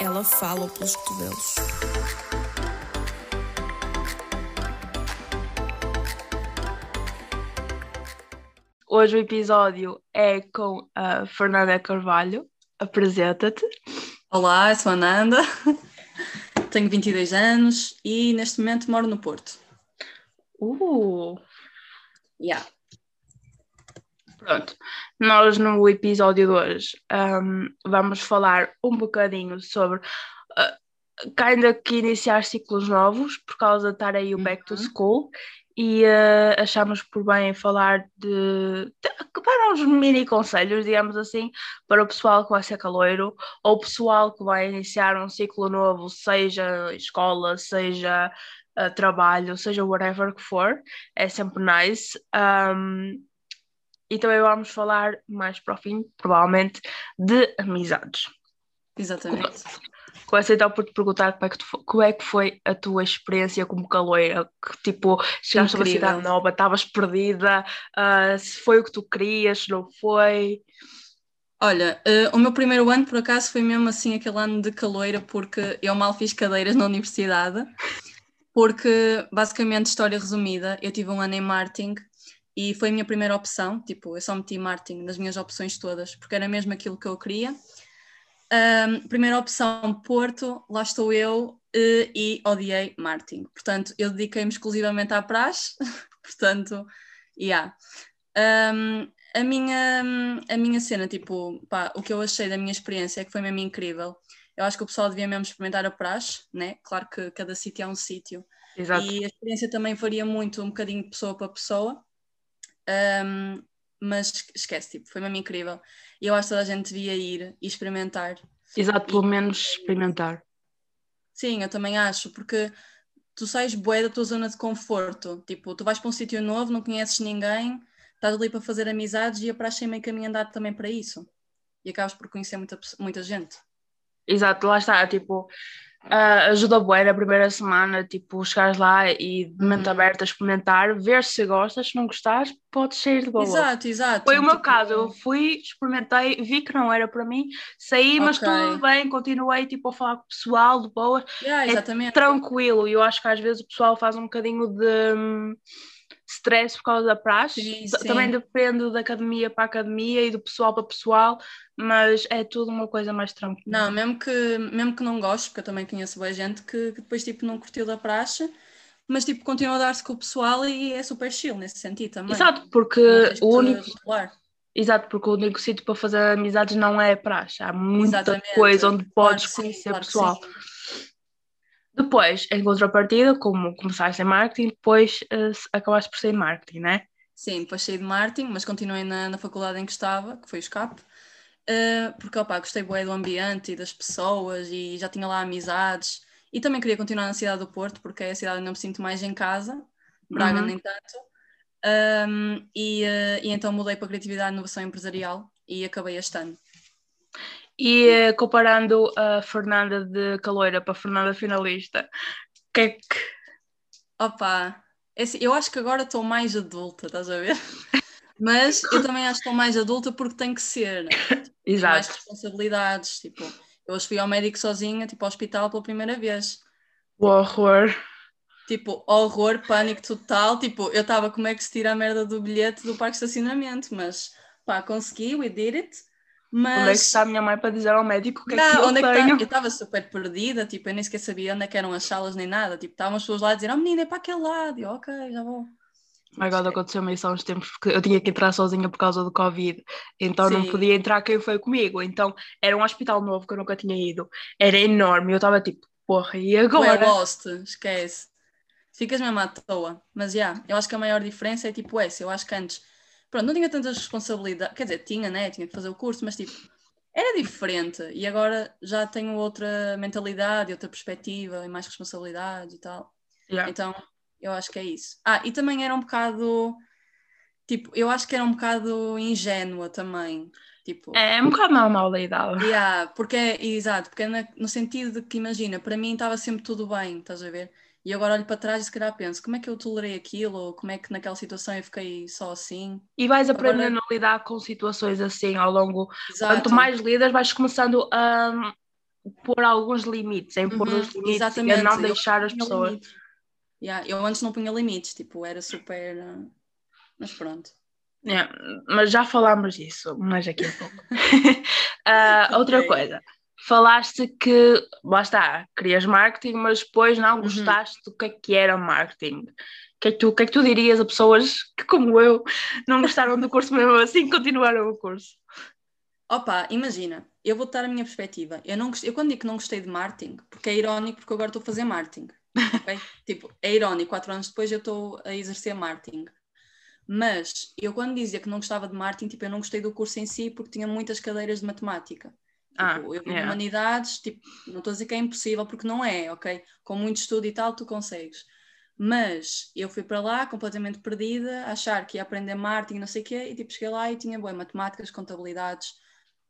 Ela fala pelos cotovelos. Hoje o episódio é com a Fernanda Carvalho. Apresenta-te. Olá, eu sou a Ananda, tenho 22 anos e neste momento moro no Porto. Uh! Yeah. Pronto, nós no episódio de hoje um, vamos falar um bocadinho sobre uh, ainda que iniciar ciclos novos por causa de estar aí o back to Uhum. school e uh, achamos por bem falar de, de para uns mini conselhos, digamos assim, para o pessoal que vai ser caloiro ou o pessoal que vai iniciar um ciclo novo, seja escola, seja uh, trabalho, seja whatever que for, é sempre nice. Um, e também vamos falar mais para o fim, provavelmente, de amizades. Exatamente. Começo então por te perguntar como é, que tu como é que foi a tua experiência como caloeira, que tipo, chegaste a uma Incrível. cidade nova, estavas perdida, ah, se foi o que tu querias, se não foi. Olha, eh, o meu primeiro ano por acaso foi mesmo assim aquele ano de caloira porque eu mal fiz cadeiras na universidade porque basicamente, história resumida, eu tive um ano em marketing e foi a minha primeira opção, tipo, eu só meti marketing nas minhas opções todas porque era mesmo aquilo que eu queria. Ahm, primeira opção, Porto, lá estou eu eh, e odiei marketing. Portanto, eu dediquei-me exclusivamente à praxe, portanto, yeah. Ahm, a minha, a minha cena, tipo, pá, o que eu achei da minha experiência é que foi mesmo incrível. Eu acho que o pessoal devia mesmo experimentar a praxe, né? Claro que cada sítio é um sítio. Exato. E a experiência também varia muito, um bocadinho de pessoa para pessoa. Ahm, mas esquece, tipo, foi mesmo incrível. E eu acho que toda a gente devia ir e experimentar. Exato, pelo menos experimentar. Sim, eu também acho, porque tu sais bué da tua zona de conforto. Tipo, tu vais para um sítio novo, não conheces ninguém, estás ali para fazer amizades e a praxe é meio caminho andado também para isso. E acabas por conhecer muita, muita gente. Exato, lá está, tipo, ah, ajuda bué na primeira semana, tipo, chegares lá e de mente Uhum. aberta experimentar, ver se gostas, se não gostares, podes sair de boa. Exato, exato. Foi o meu Tipo, caso, eu fui, experimentei, vi que não era para mim, saí, mas Ok. tudo bem, continuei tipo a falar com o pessoal de boa, yeah, é tranquilo, e eu acho que às vezes o pessoal faz um bocadinho de hum, stress por causa da praxe, Sim, também depende da academia para academia e do pessoal para pessoal, mas é tudo uma coisa mais tranquila. Não, mesmo que, mesmo que não goste, porque eu também conheço boa gente que, que depois tipo, não curtiu da praxe, mas tipo, continua a dar-se com o pessoal e é super chill nesse sentido também. Exato, porque o único, te isolar. exato, porque o único sítio para fazer amizades não é a praxe, há muita Exatamente. coisa onde Claro podes sim, conhecer claro que pessoal. sim. Depois, em contrapartida, como começaste em marketing, depois eh, acabaste por ser em marketing, né? Sim, depois saí de marketing, mas continuei na, na faculdade em que estava, que foi o SCAP, eh, porque opá, gostei bué do ambiente e das pessoas e já tinha lá amizades. E também queria continuar na cidade do Porto, porque é a cidade onde eu me sinto mais em casa, Braga Uhum. nem tanto. Ahm, e, eh, e então mudei para Criatividade e Inovação Empresarial e acabei este ano. E eh, comparando a Fernanda de Caloira para a Fernanda finalista, o que é que. Opa, é assim, eu acho que agora estou mais adulta, estás a ver? Mas eu também acho que estou mais adulta porque tem que ser. mais Exato. responsabilidades. Tipo, eu hoje fui ao médico sozinha, tipo, ao hospital pela primeira vez. O horror. Tipo, horror, pânico total. Tipo, eu estava como é que se tira a merda do bilhete do parque de estacionamento, mas pá, consegui, we did it. Mas Onde é que está a minha mãe para dizer ao médico o que é Não, que eu onde é que tá? tenho? Eu estava super perdida, tipo, eu nem sequer sabia onde é que eram as salas nem nada. Tipo, estavam as pessoas lá a dizer, oh menina, é para aquele lado. E eu, ok, já vou. God, aconteceu-me isso há uns tempos porque eu tinha que entrar sozinha por causa do Covid, então não Sim. podia entrar quem foi comigo. Então era um hospital novo que eu nunca tinha ido, era enorme. Eu estava tipo, porra, e Ué, agora? lost, esquece. Ficas mesmo à toa. Mas já, eu acho que a maior diferença é tipo essa. Eu acho que antes, pronto, não tinha tantas responsabilidades. Quer dizer, tinha, né? Tinha que fazer o curso, mas tipo, era diferente. E agora já tenho outra mentalidade, outra perspectiva e mais responsabilidades e tal. Yeah. Então, eu acho que é isso. Ah, e também era um bocado. Tipo, eu acho que era um bocado ingênua também. Tipo, É, é um bocado normal da idade. Yeah, porque é, exato, porque é no sentido de que imagina, para mim estava sempre tudo bem, estás a ver? E agora olho para trás e se calhar penso, como é que eu tolerei aquilo? Ou como é que naquela situação eu fiquei só assim? E vais Agora- aprendendo a lidar com situações assim ao longo. Exato. Quanto mais lidas, vais começando a pôr alguns limites, a impor Uhum, os limites e a exatamente. não Eu deixar as pessoas. Yeah, eu antes não punha limites, tipo, era super. uh, Mas pronto. Yeah, mas já falámos disso, mas aqui a pouco. Ah, Outra coisa, falaste que, lá está, querias marketing, mas depois não Uhum. gostaste do que é que era marketing. O que é que tu, o que é que tu dirias a pessoas que, como eu, não gostaram do curso mesmo assim, continuaram o curso? Opa, imagina, eu vou dar a minha perspectiva. Eu, não eu quando digo que não gostei de marketing, porque é irónico, porque agora estou a fazer marketing. ok? tipo, é irónico, quatro anos depois eu estou a exercer marketing. Mas eu quando dizia que não gostava de marketing, tipo, eu não gostei do curso em si porque tinha muitas cadeiras de matemática. Ah, Tipo, eu yeah. humanidades, tipo, não estou a dizer que é impossível, porque não é, ok? Com muito estudo e tal, tu consegues. Mas eu fui para lá completamente perdida, achar que ia aprender marketing, não sei o quê, e tipo, cheguei lá e tinha boé matemáticas, contabilidades,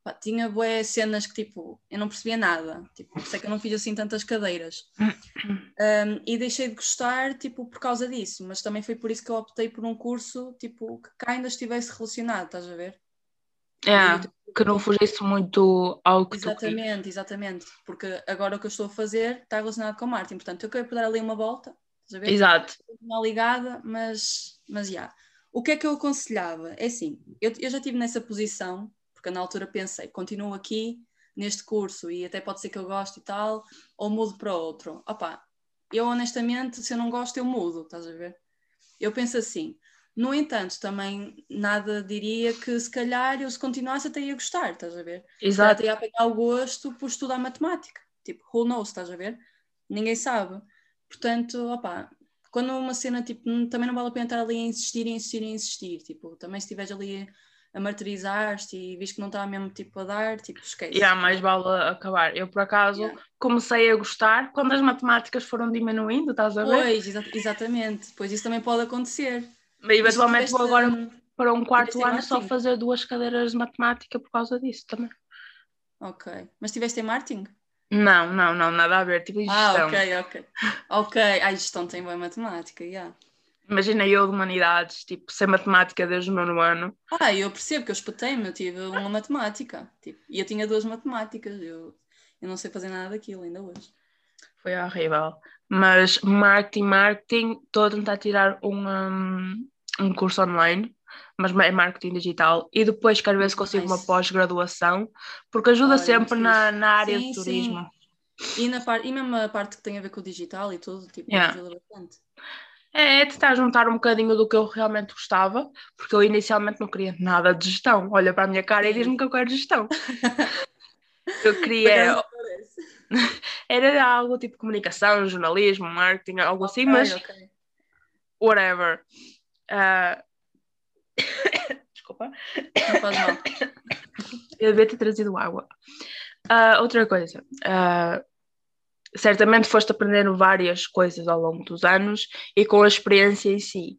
pá, tinha boé cenas que tipo, eu não percebia nada, tipo, sei que eu não fiz assim tantas cadeiras. Um, e deixei de gostar, tipo, por causa disso, mas também foi por isso que eu optei por um curso, tipo, que ainda estivesse relacionado, estás a ver? Yeah, que não fugisse muito ao que. Exatamente, exatamente. Porque agora o que eu estou a fazer está relacionado com marketing. Portanto, eu quero dar ali uma volta, estás a ver? Exato. Não ligada, mas, mas já. O que é que eu aconselhava? É assim, eu, eu já estive nessa posição, porque na altura pensei, continuo aqui neste curso e até pode ser que eu goste e tal, ou mudo para outro. Opa, eu honestamente, se eu não gosto, eu mudo, estás a ver? Eu penso assim. No entanto, também nada diria que se calhar eu se continuasse até ia gostar, estás a ver? Exato. ia apanhar o gosto por estudar matemática. Tipo, who knows, estás a ver? Ninguém sabe. Portanto, opá, quando uma cena, tipo, também não vale a pena estar ali a insistir, a insistir, a insistir. Tipo, também se estiveres ali a martirizar-te e viste que não está mesmo, tipo, a dar, tipo, esquece. Yeah, mais vale acabar. Eu, por acaso, Yeah. comecei a gostar quando as matemáticas foram diminuindo, estás a ver? Pois, exa- exatamente. Pois isso também pode acontecer. Mas eventualmente vou agora hum, para um quarto ano só fazer duas cadeiras de matemática por causa disso também. Ok. Mas tiveste em marketing? Não, não, não, nada a ver. Tipo, Ah, gestão. ok, ok. Ok. Ai, gestão tem boa matemática, yeah. Imagina eu de humanidades, tipo, sem matemática desde o nono ano. Ah, eu percebo que eu espetei-me, eu tive uma matemática. Tipo, e eu tinha duas matemáticas. Eu, eu não sei fazer nada daquilo ainda hoje. Foi horrível. Mas marketing, marketing, estou a tentar tirar um, um, um curso online, mas é marketing digital. E depois quero ver se consigo uma pós-graduação, porque ajuda Olha, sempre na, na área Sim, de sim. turismo. E, na par... e mesmo a parte que tem a ver com o digital e tudo, tipo, Yeah. ajuda bastante. É, é tentar juntar um bocadinho do que eu realmente gostava, porque eu inicialmente não queria nada de gestão. Olha para a minha cara e Sim. diz-me que eu quero gestão. Eu queria, era algo tipo comunicação, jornalismo, marketing, algo assim, Ok, mas ok. whatever. Ah, Desculpa, Não faz mal. eu devia ter trazido água. Ah, outra coisa, ah, certamente foste aprendendo várias coisas ao longo dos anos e com a experiência em si.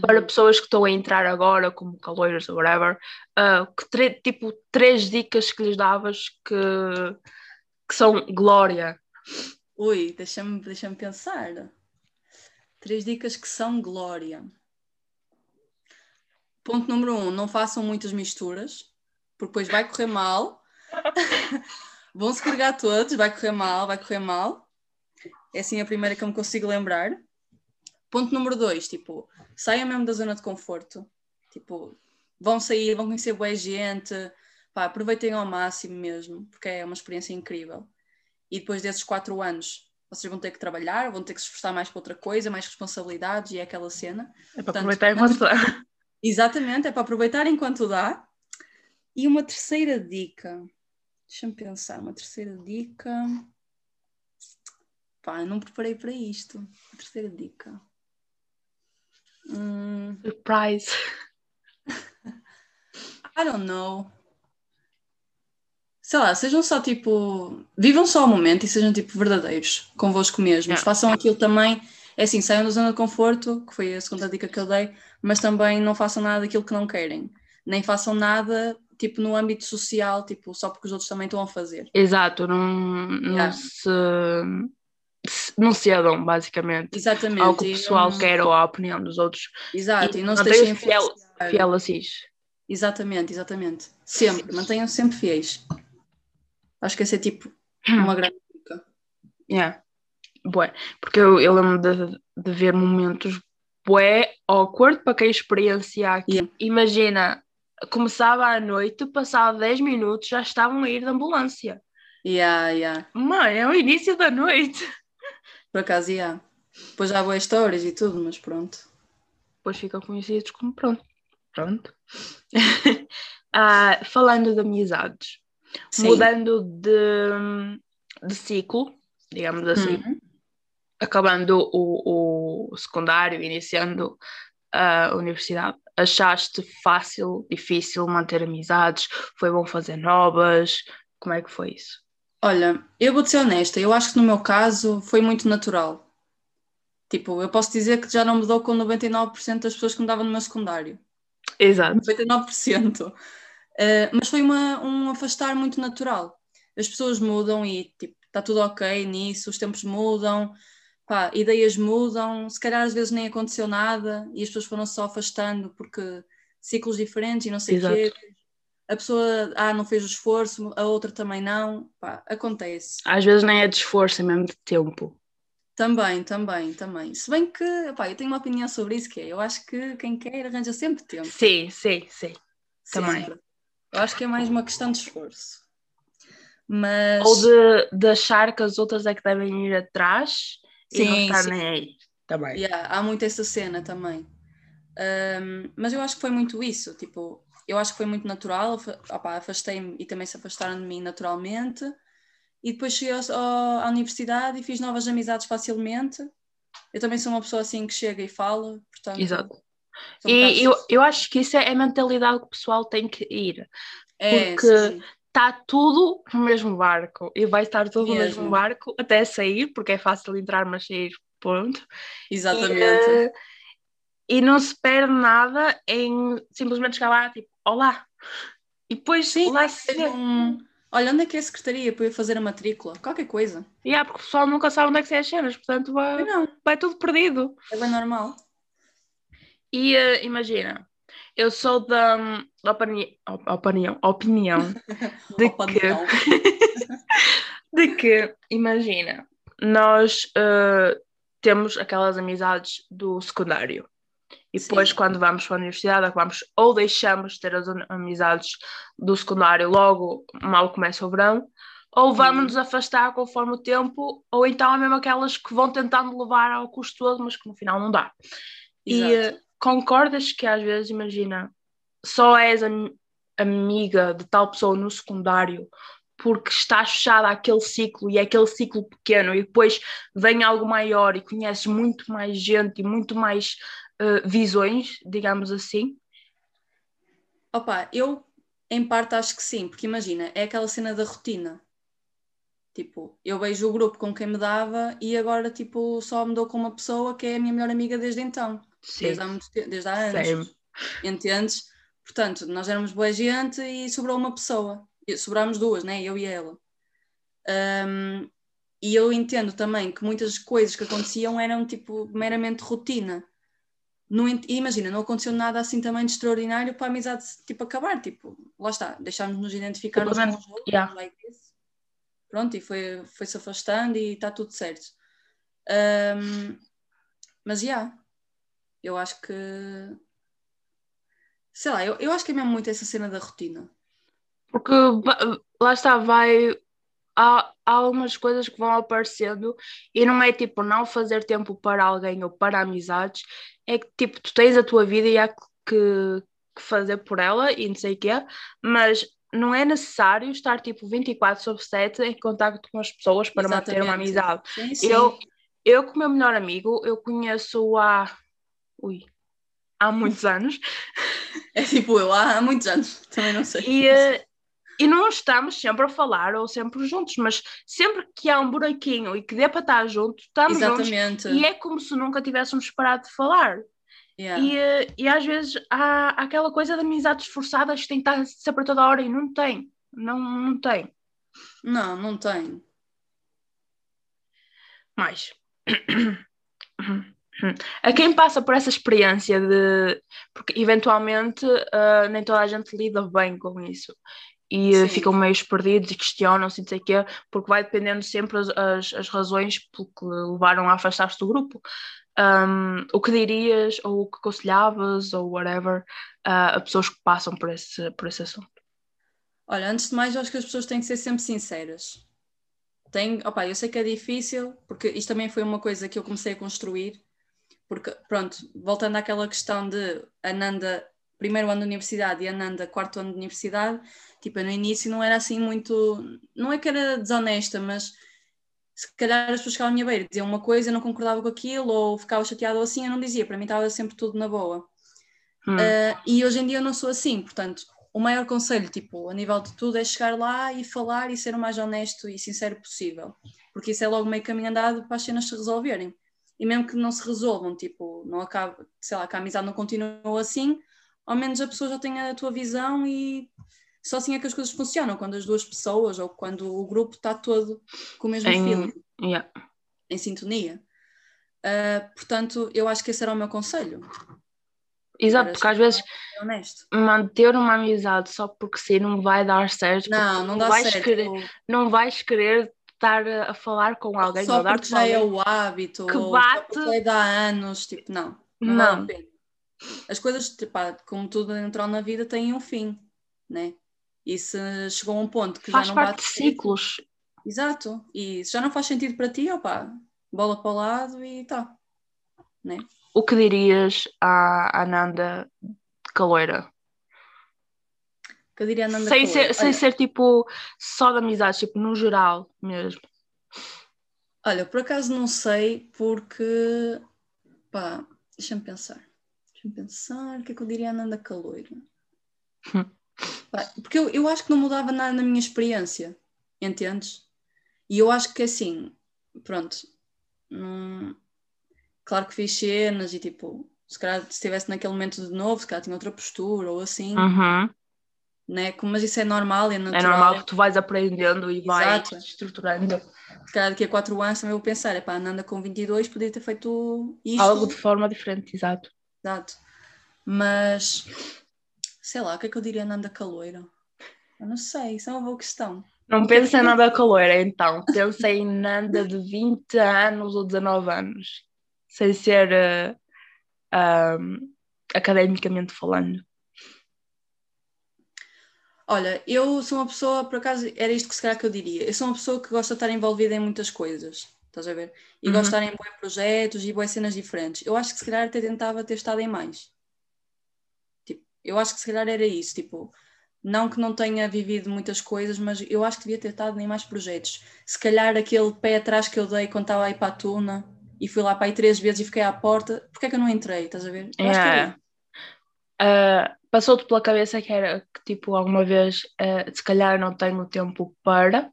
Para Uhum. pessoas que estão a entrar agora, como caloiros ou whatever, ah, que tipo três dicas que lhes davas que, que são glória. Ui, deixa-me deixa pensar. Três dicas que são glória. Ponto número um, não façam muitas misturas, porque depois vai correr mal. Vão se carregar todos, vai correr mal, vai correr mal. É assim a primeira que eu me consigo lembrar. Ponto número dois, tipo, saiam mesmo da zona de conforto. Tipo, vão sair, vão conhecer boa gente, pá, aproveitem ao máximo mesmo, porque é uma experiência incrível. E depois desses quatro anos, vocês vão ter que trabalhar, vão ter que se esforçar mais para outra coisa, mais responsabilidades e é aquela cena. É para Portanto, aproveitar enquanto dá. Exatamente, é para aproveitar enquanto dá. E uma terceira dica. Deixa-me pensar, uma terceira dica. Pá, eu não preparei para isto. A terceira dica. Hum, Surprise. I don't know. Sei lá, sejam só tipo. Vivam só o momento e sejam tipo verdadeiros convosco mesmos. Yeah. Façam aquilo também. É assim, saiam da zona de conforto, que foi a segunda dica que eu dei, mas também não façam nada daquilo que não querem. Nem façam nada tipo no âmbito social, tipo, só porque os outros também estão a fazer. Exato, não, não se, se- não cedam, basicamente, Exatamente. ao que o e pessoal não- quer ou à opinião dos outros. Exato, e, não se mantenham-se deixem fiel, fiel a si. Exatamente, exatamente. Sempre, mantenham sempre fiéis. Acho que esse é tipo uma grande dica. Yeah. Bué. Porque eu, eu lembro de, de ver momentos bué awkward para quem experiencia aqui. Yeah. Imagina, começava à noite, passado 10 minutos já estavam a ir de ambulância. Yeah, yeah. Mãe, é o início da noite. Por acaso, yeah. Depois já há boas histórias e tudo, mas pronto. Depois ficam conhecidos como pronto. Pronto. Ah, falando de amizades, Sim. mudando de, de ciclo, digamos assim, Uhum. Acabando o, o secundário, iniciando a universidade, achaste fácil, difícil manter amizades? Foi bom fazer novas? Como é que foi isso? Olha, eu vou-te ser honesta, eu acho que no meu caso foi muito natural. Tipo, eu posso dizer que já não mudou com 99% das pessoas que me davam no meu secundário. Exato. 99%. Uh, mas foi uma, um afastar muito natural. As pessoas mudam e tipo, está tudo ok nisso, os tempos mudam, pá, ideias mudam, se calhar às vezes nem aconteceu nada e as pessoas foram só afastando porque ciclos diferentes e não sei o quê. A pessoa ah, não fez o esforço, a outra também não. Pá, acontece. Às vezes nem é de esforço, é mesmo de tempo. Também, também, também. Se bem que, pá, eu tenho uma opinião sobre isso, que é, eu acho que quem quer arranja sempre tempo. Sim, sim, sim. Também. Sempre. Eu acho que é mais uma questão de esforço. Mas. Ou de, de achar que as outras é que devem ir atrás e não Sim, estar sim. nem aí. Também. Yeah, há muito essa cena também. Um, mas eu acho que foi muito isso. Tipo, eu acho que foi muito natural. Afastei-me e também se afastaram de mim naturalmente. E depois cheguei ao- ao- à universidade e fiz novas amizades facilmente. Eu também sou uma pessoa assim que chega e fala, portanto. Exato. E eu, eu acho que isso é a mentalidade que o pessoal tem que ir. É, porque- sim, sim. Está tudo no mesmo barco e vai estar tudo no Mesmo. mesmo barco até sair, porque é fácil entrar, mas sair, ponto. Exatamente. E, eh, e não se perde nada em simplesmente chegar lá, tipo, olá. E depois Sim, lá vê. um- Olha, onde é que é a secretaria para eu fazer a matrícula? Qualquer coisa. E há, porque o pessoal nunca sabe onde é que são as cenas, portanto vai, não, vai tudo perdido. é bem normal. E eh, imagina, eu sou da, da opini- op- opinião, opinião de Opa, que, de que, imagina, nós eh, temos aquelas amizades do secundário. E Sim. depois, quando vamos para a universidade, acabamos ou deixamos de ter as am- amizades do secundário logo mal começa o verão, ou vamos Uhum. nos afastar conforme o tempo, ou então é mesmo aquelas que vão tentando levar ao custo todo, mas que no final não dá. E Exato. Concordas que às vezes, imagina, só és am- amiga de tal pessoa no secundário porque estás fechada àquele ciclo e é aquele ciclo pequeno e depois vem algo maior e conheces muito mais gente e muito mais eh, visões, digamos assim. Opa, eu em parte acho que sim, porque imagina, é aquela cena da rotina. Tipo, eu vejo o grupo com quem me dava e agora tipo só me dou com uma pessoa que é a minha melhor amiga desde então, desde há, muito tempo, desde há anos. Same. Entendes? Portanto, nós éramos boa gente e sobrou uma pessoa. Sobrámos duas, né? Eu e ela. Ahm, e eu entendo também que muitas coisas que aconteciam eram tipo meramente rotina. Não, imagina, não aconteceu nada assim também de extraordinário para a amizade tipo acabar. Tipo, lá está, deixámos nos identificar uns com os outros, yeah. like. Pronto, e foi, foi se afastando e está tudo certo. Ahm, mas já, eu acho que sei lá, eu, eu acho que é mesmo muito essa cena da rotina. Porque lá está, vai. Há, há algumas coisas que vão aparecendo e não é tipo não fazer tempo para alguém ou para amizades, é que tipo tu tens a tua vida e há que, que fazer por ela e não sei o quê, mas não é necessário estar tipo 24 sobre 7 em contacto com as pessoas para manter uma Exatamente. amizade. Sim, sim. Eu, eu com o meu melhor amigo, eu conheço há. Ui, há muitos anos. É tipo eu, há, há muitos anos, também não sei. E, eh, e não estamos sempre a falar ou sempre juntos, mas sempre que há um buraquinho e que dê para estar junto, estamos juntos. Exatamente. E é como se nunca tivéssemos parado de falar. Yeah. E, eh, e às vezes há aquela coisa de amizades forçadas que tem que estar sempre a toda hora e não tem. Não, não tem. Não, não tem. Mais. A quem passa por essa experiência de. Porque eventualmente uh, nem toda a gente lida bem com isso. E uh, ficam meio perdidos e questionam-se, não sei o quê, porque vai dependendo sempre as, as, as razões que levaram a afastar-se do grupo. Um, o que dirias, ou o que aconselhavas, ou whatever, uh, a pessoas que passam por esse, por esse assunto? Olha, antes de mais, eu acho que as pessoas têm que ser sempre sinceras. Tem, opa, eu sei que é difícil, porque isto também foi uma coisa que eu comecei a construir, porque, pronto, voltando àquela questão de Ananda, primeiro ano de universidade e Ananda, quarto ano de universidade, tipo, no início não era assim muito, não é que era desonesta, mas se calhar as pessoas ficavam à minha beira, diziam uma coisa, eu não concordava com aquilo, ou ficava chateado ou assim, eu não dizia, para mim estava sempre tudo na boa. Hum. Uh, e hoje em dia eu não sou assim, portanto, o maior conselho, tipo, a nível de tudo, é chegar lá e falar e ser o mais honesto e sincero possível, porque isso é logo meio caminho andado para as cenas se resolverem. E mesmo que não se resolvam, tipo, não acabe, sei lá, que a amizade não continua assim, ao menos a pessoa já tem a tua visão e só assim é que as coisas funcionam, quando as duas pessoas ou quando o grupo está todo com o mesmo em, feeling, yeah. em sintonia. Uh, portanto, eu acho que esse era o meu conselho. Exato, porque às vezes manter uma amizade só porque sim não vai dar certo. Não, não dá vais certo. Querer, não vais querer estar a falar com alguém só porque já é o hábito que bate ou dá anos, tipo, não. Não, não. As coisas, tipo, como tudo entrou na vida, têm um fim, né? E se chegou a um ponto que faz já não parte bate de ciclos. Exato. E se já não faz sentido para ti, opa, bola para o lado e tá. Né? O que dirias à Ananda Caloira? Que eu diria Ananda sem Ser, sem ser tipo só de amizades, tipo no geral mesmo. Olha, por acaso não sei, porque pá, deixa-me pensar. Deixa-me pensar, o que é que eu diria à Ananda Caloira? Porque eu, eu acho que não mudava nada na minha experiência, entendes? E eu acho que assim, pronto, hum, claro que fiz cenas e tipo, se calhar se estivesse naquele momento de novo, se calhar tinha outra postura ou assim, uhum. Né? Mas isso é normal, é natural. É normal que tu vais aprendendo e Exato. vais estruturando. Se calhar daqui a 4 anos também vou pensar, é pá, Ananda com 22 podia ter feito isto. Algo de forma diferente, exato. Exato. Mas Sei lá, o que é que eu diria Nanda Caloira? Eu não sei, isso é uma boa questão. Não pensa em Nanda Caloira, então. Pensa em Nanda de 20 anos ou 19 anos. Sem ser uh, um, academicamente falando. Olha, eu sou uma pessoa, por acaso, era isto que se calhar que eu diria. Eu sou uma pessoa que gosta de estar envolvida em muitas coisas, estás a ver? E uhum. gosto de estar em bons projetos e boas cenas diferentes. Eu acho que se calhar até tentava ter estado em mais. Eu acho que se calhar era isso, tipo, não que não tenha vivido muitas coisas, mas eu acho que devia ter estado em mais projetos. Se calhar aquele pé atrás que eu dei quando estava aí para a Tuna e fui lá para aí três vezes e fiquei à porta, porque é que eu não entrei? Estás a ver? Eu yeah. Uh, Passou-te pela cabeça que era que, tipo, alguma vez, uh, se calhar não tenho tempo para?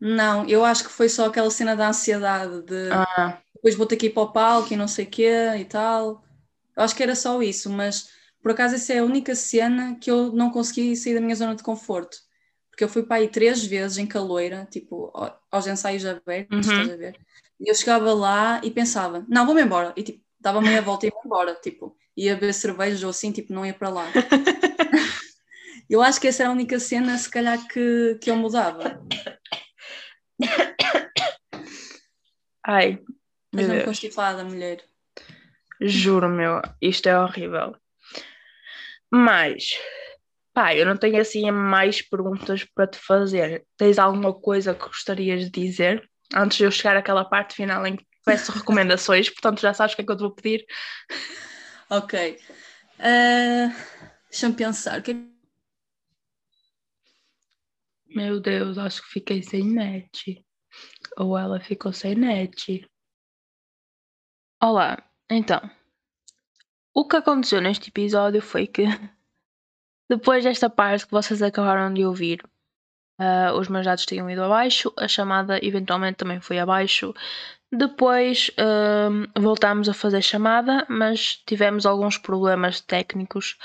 Não, eu acho que foi só aquela cena da ansiedade de ah. depois vou ter que ir para o palco e não sei o quê e tal. Eu acho que era só isso, mas por acaso, essa é a única cena que eu não consegui sair da minha zona de conforto. Porque eu fui para aí três vezes em caloira, tipo, aos ensaios abertos, uhum. estás a ver? E eu chegava lá e pensava, não, vou-me embora. E tipo, dava meia volta e ia embora, tipo, ia beber cervejas ou assim, tipo, não ia para lá. eu acho que essa era a única cena, se calhar, que, que eu mudava. Ai, Mas não constipada, mulher. Juro, meu, isto é horrível. Mas, pá, eu não tenho assim mais perguntas para te fazer. Tens alguma coisa que gostarias de dizer antes de eu chegar àquela parte final em que peço recomendações? Portanto, já sabes o que é que eu te vou pedir. Ok. Uh, Deixa-me pensar. Que... Meu Deus, acho que fiquei sem net. Ou ela ficou sem net. Olá, então. O que aconteceu neste episódio foi que, depois desta parte que vocês acabaram de ouvir, Uh, os meus dados tinham ido abaixo, a chamada eventualmente também foi abaixo. Depois uh, voltámos a fazer chamada, mas tivemos alguns problemas técnicos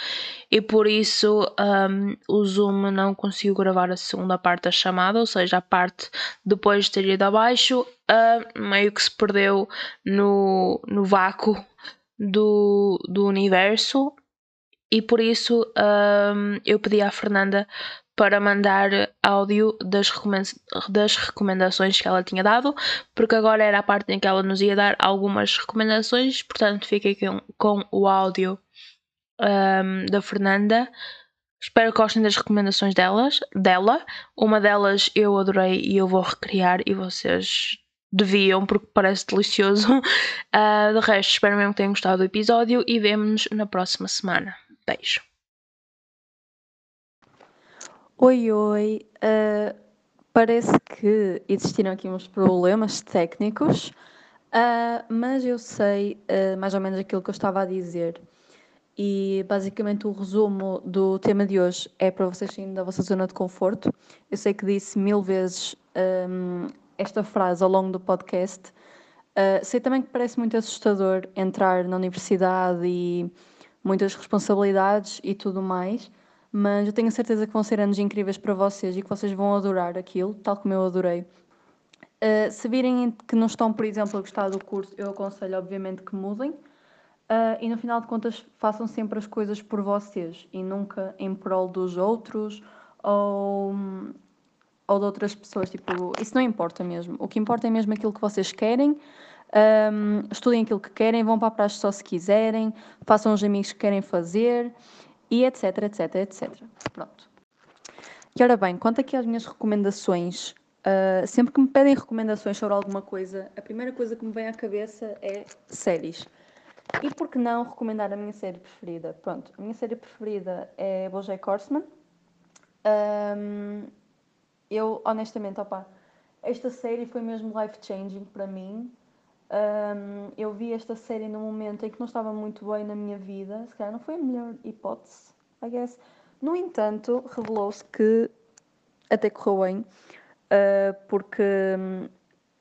e por isso um, o Zoom não conseguiu gravar a segunda parte da chamada, ou seja, a parte depois de ter ido abaixo, uh, meio que se perdeu no, no vácuo do, do universo e por isso um, eu pedi à Fernanda para mandar áudio das, das recomendações que ela tinha dado, porque agora era a parte em que ela nos ia dar algumas recomendações, portanto fiquei com, com o áudio um, da Fernanda. Espero que gostem das recomendações delas, dela. Uma delas eu adorei e eu vou recriar e vocês deviam porque parece delicioso. Uh, de resto, espero mesmo que tenham gostado do episódio e vemo-nos na próxima semana. Beijo. Oi, oi. Uh, parece que existiram aqui uns problemas técnicos, uh, mas eu sei uh, mais ou menos aquilo que eu estava a dizer. E basicamente o resumo do tema de hoje é para vocês saírem da vossa zona de conforto. Eu sei que disse mil vezes um, esta frase ao longo do podcast. sei também que parece muito assustador entrar na universidade e muitas responsabilidades e tudo mais, mas eu tenho certeza que vão ser anos incríveis para vocês e que vocês vão adorar aquilo, tal como eu adorei. Uh, se virem que não estão, por exemplo, a gostar do curso, eu aconselho, obviamente, que mudem. Uh, e no final de contas, façam sempre as coisas por vocês e nunca em prol dos outros ou, ou de outras pessoas. Tipo, isso não importa mesmo. O que importa é mesmo aquilo que vocês querem um, estudem aquilo que querem, vão para a praxe só se quiserem, façam os amigos que querem fazer e etc, etc, etc. Pronto. E ora bem, quanto aqui às minhas recomendações, uh, sempre que me pedem recomendações sobre alguma coisa, a primeira coisa que me vem à cabeça é séries. E por que não recomendar a minha série preferida? Pronto, a minha série preferida é BoJack Horseman. Um, eu, honestamente, opa, esta série foi mesmo life-changing para mim. Um, eu vi esta série num momento em que não estava muito bem na minha vida, se calhar não foi a melhor hipótese, I guess. No entanto, revelou-se que até correu bem, uh, porque um,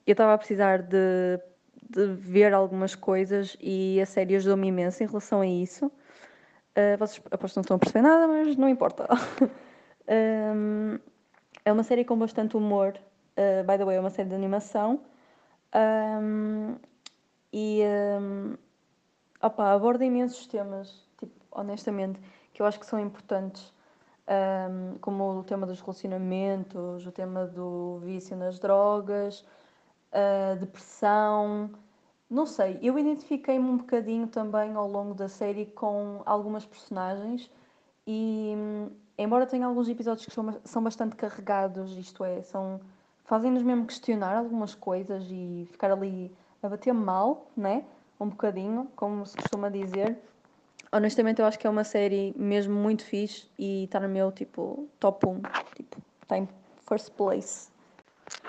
eu estava a precisar de, de, ver algumas coisas e a série ajudou-me imenso em relação a isso. Uh, vocês aposto não estão a perceber nada, mas não importa. um, é uma série com bastante humor, uh, by the way, é uma série de animação. Um, e um, opa, aborda imensos temas, tipo, honestamente, que eu acho que são importantes, um, como o tema dos relacionamentos, o tema do vício nas drogas, a depressão. Não sei, eu identifiquei-me um bocadinho também ao longo da série com algumas personagens e, embora tenha alguns episódios que são, são bastante carregados, isto é, são fazem-nos mesmo questionar algumas coisas e ficar ali a bater mal, né? Um bocadinho, como se costuma dizer. Honestamente, eu acho que é uma série mesmo muito fixe e está no meu, tipo, top 1. Tipo, está em first place.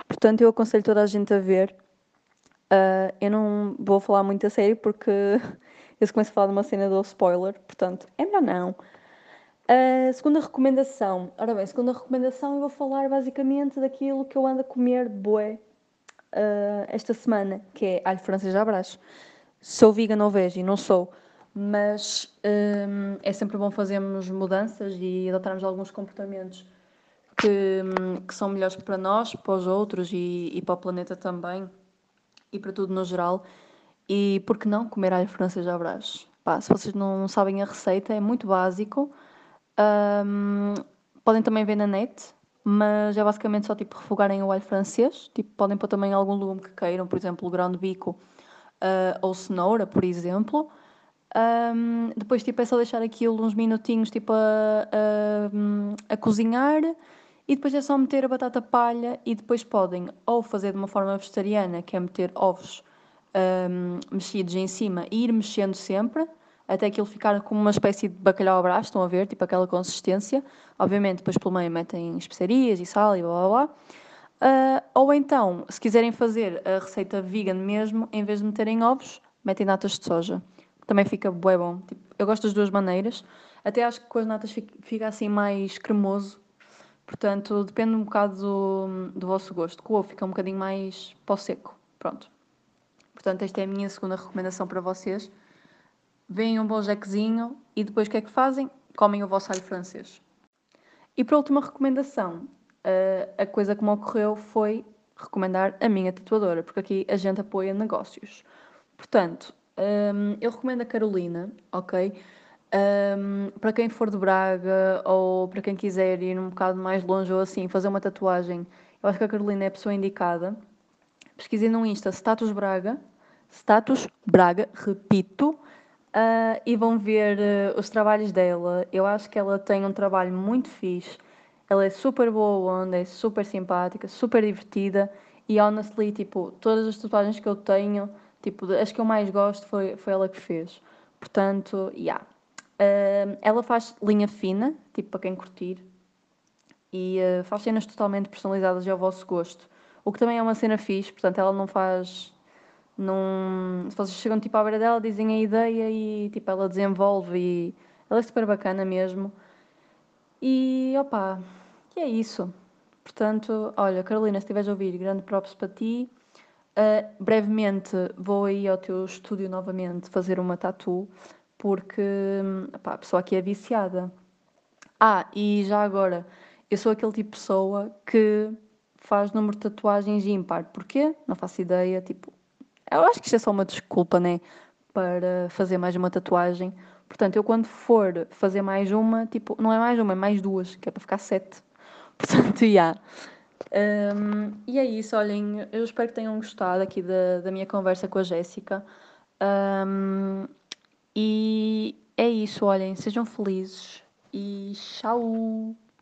Portanto, eu aconselho toda a gente a ver. Uh, eu não vou falar muito a série porque eu começo a falar de uma cena do spoiler, portanto, é melhor não. A segunda recomendação. Ora bem, segunda recomendação eu vou falar basicamente daquilo que eu ando a comer bué uh, esta semana, que é alho francês à brás. Sou vegan ou veggie, não sou, mas um, é sempre bom fazermos mudanças e adotarmos alguns comportamentos que, que são melhores para nós, para os outros e, e para o planeta também e para tudo no geral. E por que não comer alho francês à brás? Pá, se vocês não sabem a receita, é muito básico um, podem também ver na net, mas é basicamente só tipo refogarem o alho francês. Tipo, podem pôr também algum legume que queiram, por exemplo, grão de bico uh, ou cenoura, por exemplo. Um, depois tipo, é só deixar aquilo uns minutinhos tipo, a, a, a, cozinhar e depois é só meter a batata palha e depois podem ou fazer de uma forma vegetariana, que é meter ovos um, mexidos em cima e ir mexendo sempre até aquilo ficar como uma espécie de bacalhau à estão a ver, tipo aquela consistência. Obviamente, depois pelo meio metem especiarias e sal e blá blá blá. Uh, ou então, se quiserem fazer a receita vegan mesmo, em vez de meterem ovos, metem natas de soja. Também fica bué bom. Tipo, eu gosto das duas maneiras. Até acho que com as natas fica, fica assim mais cremoso. Portanto, depende um bocado do, do vosso gosto. Com o ovo fica um bocadinho mais pó seco. Pronto. Portanto, esta é a minha segunda recomendação para vocês. Vêm um bom jequezinho e depois o que é que fazem? Comem o vosso alho francês. E para a última recomendação, a coisa que me ocorreu foi recomendar a minha tatuadora, porque aqui a gente apoia negócios. Portanto, um, eu recomendo a Carolina, ok? Um, para quem for de Braga ou para quem quiser ir um bocado mais longe ou assim, fazer uma tatuagem, eu acho que a Carolina é a pessoa indicada. Pesquisem no Insta Status Braga, Status Braga, repito, uh, e vão ver uh, os trabalhos dela. Eu acho que ela tem um trabalho muito fixe. Ela é super boa onda, é super simpática, super divertida e honestly, tipo, todas as tatuagens que eu tenho, tipo, as que eu mais gosto foi, foi ela que fez. Portanto, yeah. Uh, ela faz linha fina, tipo, para quem curtir, e uh, faz cenas totalmente personalizadas ao vosso gosto. O que também é uma cena fixe, portanto, ela não faz. Não... Se vocês chegam tipo à beira dela, dizem a ideia e tipo, ela desenvolve e ela é super bacana mesmo. E opa, e é isso. Portanto, olha, Carolina, se estiveres a ouvir, grande props para ti. Uh, brevemente vou aí ao teu estúdio novamente fazer uma tatu, porque a pessoa aqui é viciada. Ah, e já agora, eu sou aquele tipo de pessoa que faz número de tatuagens ímpar. Porquê? Não faço ideia. Tipo, eu acho que isto é só uma desculpa, né? Para fazer mais uma tatuagem. Portanto, eu quando for fazer mais uma, tipo, não é mais uma, é mais duas, que é para ficar sete. Portanto, já. Yeah. Um, e é isso, olhem, eu espero que tenham gostado aqui da, da minha conversa com a Jéssica. Um, e é isso, olhem, sejam felizes e tchau!